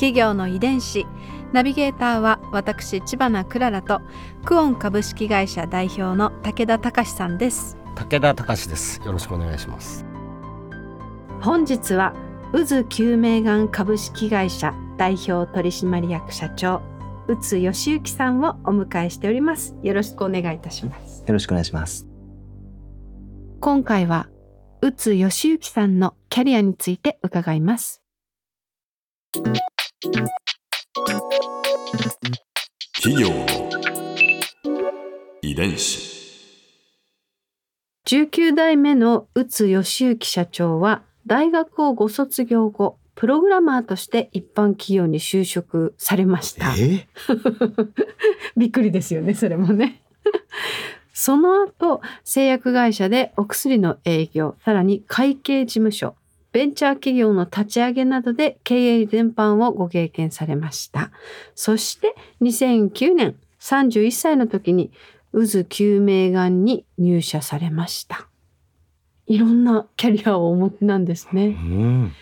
企業の遺伝子。ナビゲーターは私千葉なクララとクオン株式会社代表の武田隆さんです。武田隆です。よろしくお願いします。本日は渦救命がん株式会社代表取締役社長宇津義行さんをお迎えしております。よろしくお願いいたします。よろしくお願いします。今回は宇津義行さんのキャリアについて伺います企業の遺伝子。19代目の宇津義行社長は大学をご卒業後プログラマーとして一般企業に就職されました。え びっくりですよねそれもね。その後製薬会社でお薬の営業さらに会計事務所ベンチャー企業の立ち上げなどで経営全般をご経験されましたそして2009年31歳の時に渦救命がんに入社されましたいろんなキャリアをお持ちなんですねうん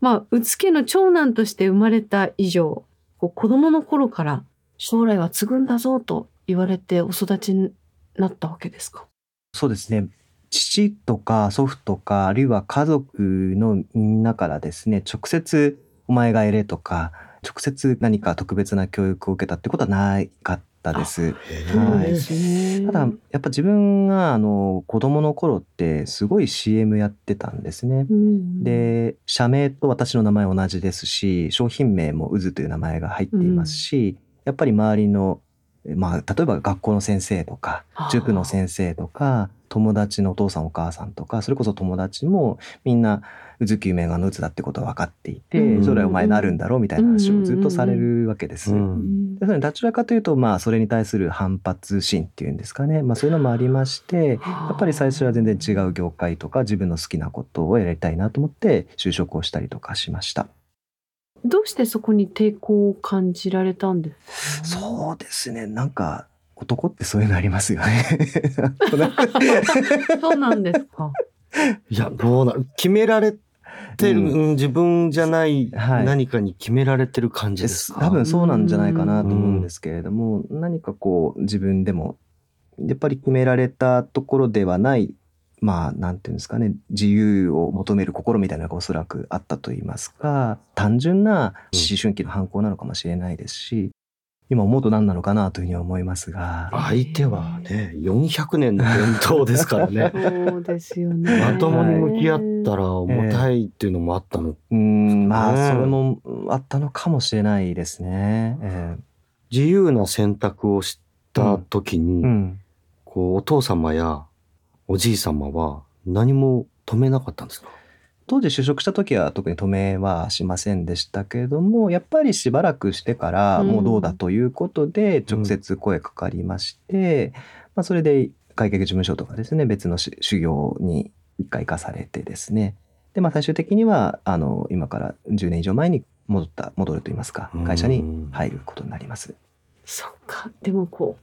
まあ、宇津家の長男として生まれた以上、こう子供の頃から将来は継ぐんだぞと言われてお育ちになったわけですか？そうですね。父とか祖父とか、あるいは家族のみんなからですね、直接お前がやれとか、直接何か特別な教育を受けたってことはなかったです。はいただ、やっぱ自分があの子供の頃ってすごい CM やってたんですね。うん、で、社名と私の名前同じですし、商品名も渦という名前が入っていますし、やっぱり周りの、まあ、例えば学校の先生とか塾の先生とか、友達のお父さんお母さんとか、それこそ友達もみんな、渦救命がの渦だってことは分かっていて、うん将来お前なるんだろうみたいな話をずっとされるわけです。うんでそれどちらかというと、まあ、それに対する反発心っていうんですかね。まあ、そういうのもありまして、やっぱり最初は全然違う業界とか自分の好きなことをやりたいなと思って就職をしたりとかしました。どうしてそこに抵抗を感じられたんですか？そうですね。なんか男ってそういうのありますよね。そうなんですか。いやどうなる？決められてる、うん。うん自分じゃないはい。何かに決められてる感じですか、多分そうなんじゃないかなと思うんですけれども、何かこう自分でもやっぱり決められたところではないまあなんていうんですかね自由を求める心みたいなのがおそらくあったと言いますか単純な思春期の反抗なのかもしれないですし、今思うと何なのかなというふうに思いますが。相手はね400年の伝統ですからね。そうですよね。まともに向き合ったら重たいっていうのもあったの、うーんまね。あそれもあったのかもしれないですね。え自由な選択をした時に、えうん。こうお父様やおじい様は何も止めなかったんですか？当時就職した時は特に止めはしませんでしたけれどもやっぱりしばらくしてからうんもうどうだということで直接声かかりまして、まあ、それで会計事務所とかですね別のし修行に一回行かされてですねで、まあ、最終的にはあの今から10年以上前に戻った戻るといいますかうん会社に入ることになります。そっか。でもこ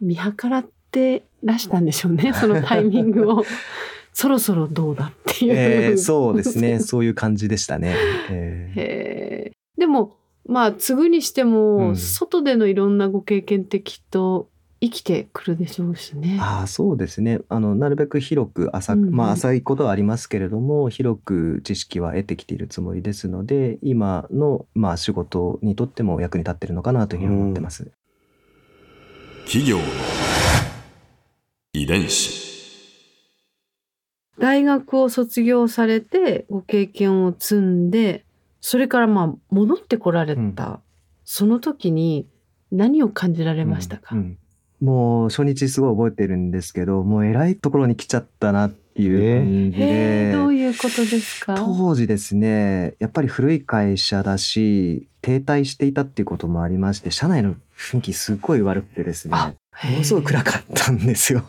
う見計らってらしたんでしょうね。そのタイミングを。そろそろどうだっていう。えーそうですね そういう感じでしたね。えーへえ。でもまあ継ぐにしても、うん外でのいろんなご経験ってきっと生きてくるでしょうしね。ああそうですねあのなるべく広く浅く、うんうんまあ浅いことはありますけれども広く知識は得てきているつもりですので今の、まあ、仕事にとっても役に立ってるのかなというふうに思ってます。企業の遺伝子。大学を卒業されてご経験を積んでそれからまあ戻ってこられた、うん。その時に何を感じられましたか、うんうん。もう初日すごい覚えてるんですけどもう偉いところに来ちゃったなっいう感じへでえどういうことですか？当時ですね。やっぱり古い会社だし停滞していたっていうこともありまして社内の雰囲気すっごい悪くてですね。あものすごい暗かったんですよ。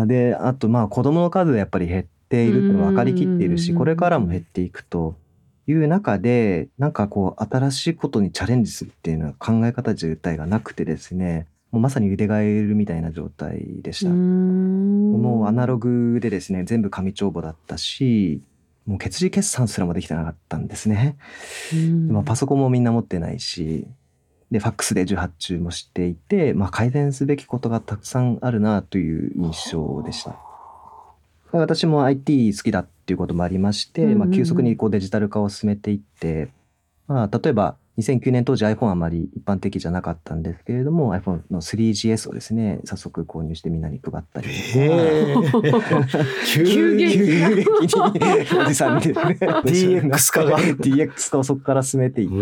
あであとまあ子供の数がやっぱり減っていると分かりきっているしうんこれからも減っていくという中でなんかこう新しいことにチャレンジするっていうのは考え方自体がなくてですねもうまさに腕がえるみたいな状態でした。もうアナログでですね全部紙帳簿だったしもう血字決算すらもできてなかったんですね。グまあ、パソコンもみんな持ってないしでファックスで受発注もしていて、まあ、改善すべきことがたくさんあるなという印象でした。私も IT 好きだっていうこともありまして、まあ、急速にこうデジタル化を進めていって、まあ、例えば2009年当時 iPhone あまり一般的じゃなかったんですけれども iPhone の 3GS をですね早速購入してみんなに配ったりとか。急激急激におじさんで、ね、DX 化が DX 化をそこから進めていって、う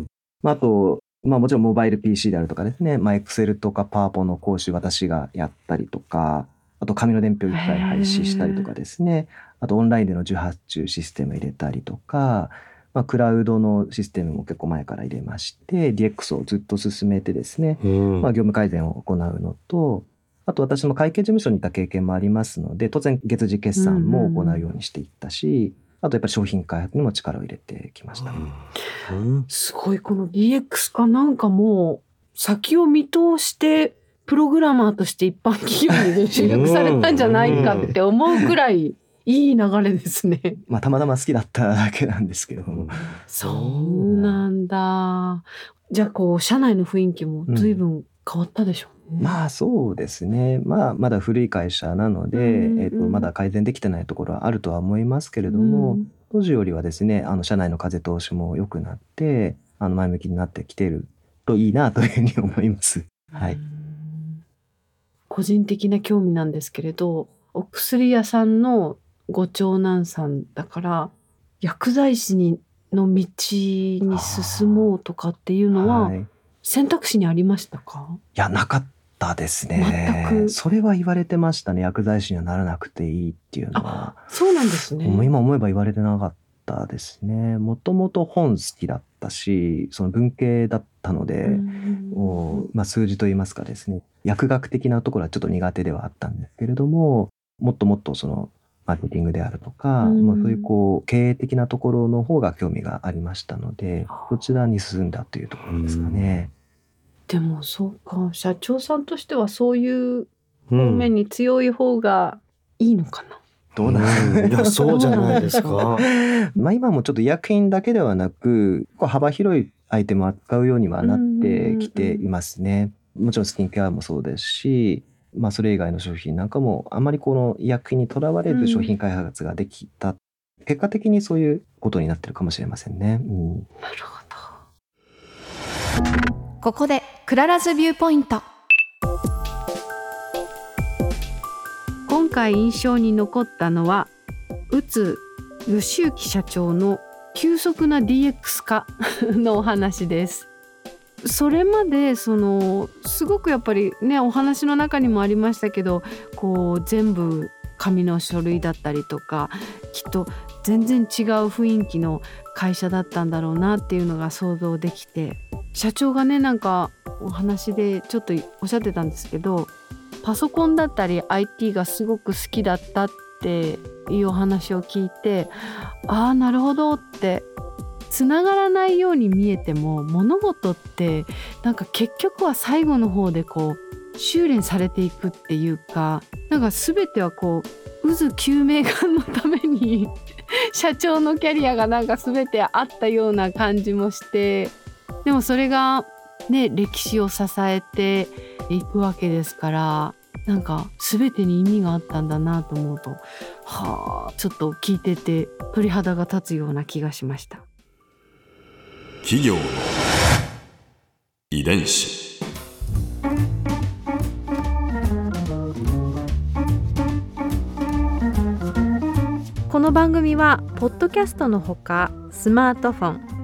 ん。まあ、あと、まあもちろんモバイル PC であるとかですね、まあ Excel とか PowerPoint の講師私がやったりとか、あと紙の伝票一切廃止したりとかですね、あとオンラインでの受発注システム入れたりとか、まあクラウドのシステムも結構前から入れまして、DX をずっと進めてですね、うん。まあ業務改善を行うのと、あと私も会計事務所にいた経験もありますので、当然月次決算も行うようにしていったし、あとやっぱり商品開発にも力を入れてきました。うんすごいこの DX 化なんかもう先を見通してプログラマーとして一般企業に集約されたんじゃないかって思うくらいいい流れですね。まあたまたま好きだっただけなんですけれども。そうなんだ。じゃあこう社内の雰囲気も随分変わったでしょうね。まあそうですね。まあまだ古い会社なので、うんえっ、とまだ改善できてないところはあるとは思いますけれども、うん当時よりはですね、あの社内の風通しも良くなって、あの前向きになってきてるといいなというふうに思います。はい。うん個人的な興味なんですけれどお薬屋さんのご長男さんだから薬剤師にの道に進もうとかっていうのははい、い選択肢にありましたか、や、なかったですね。全くそれは言われてましたね。薬剤師にはならなくていいっていうのは。そうなんですね。今思えば言われてなかったですね。もともと本好きだったし、その文系だったので、うまあ、数字といいますかですね薬学的なところはちょっと苦手ではあったんですけれどももっともっとそのマーケティングであるとか、うんまあ、そういうこう経営的なところの方が興味がありましたのでそちらに進んだというところですかね。でもそうか社長さんとしてはそういうう方ん面に強い方がいいのかな。どうなんうんいやそうじゃないですか。まあ今もちょっと医薬品だけではなくこう幅広いアイテムを扱うようにはなってきていますね。もちろんスキンケアもそうですし、まあ、それ以外の商品なんかもあまりこの医薬品にとらわれうんず商品開発ができた、結果的にそういうことになってるかもしれませんね。うんなるほど。ここでクララズビューポイント今回印象に残ったのは宇津義行社長の急速な DX 化 のお話です。それまでそのすごくやっぱりねお話の中にもありましたけどこう全部紙の書類だったりとかきっと全然違う雰囲気の会社だったんだろうなっていうのが想像できて社長がねなんかお話でちょっとおっしゃってたんですけどパソコンだったり IT がすごく好きだったっていうお話を聞いてああなるほどってつながらないように見えても物事ってなんか結局は最後の方でこう修練されていくっていうかなんか全てはこう渦救命眼のために 社長のキャリアがなんか全てあったような感じもしてでもそれがね歴史を支えていくわけですからなんか全てに意味があったんだなと思うとはあちょっと聞いてて鳥肌が立つような気がしました。企業の遺伝子この番組はポッドキャストのほかスマートフォン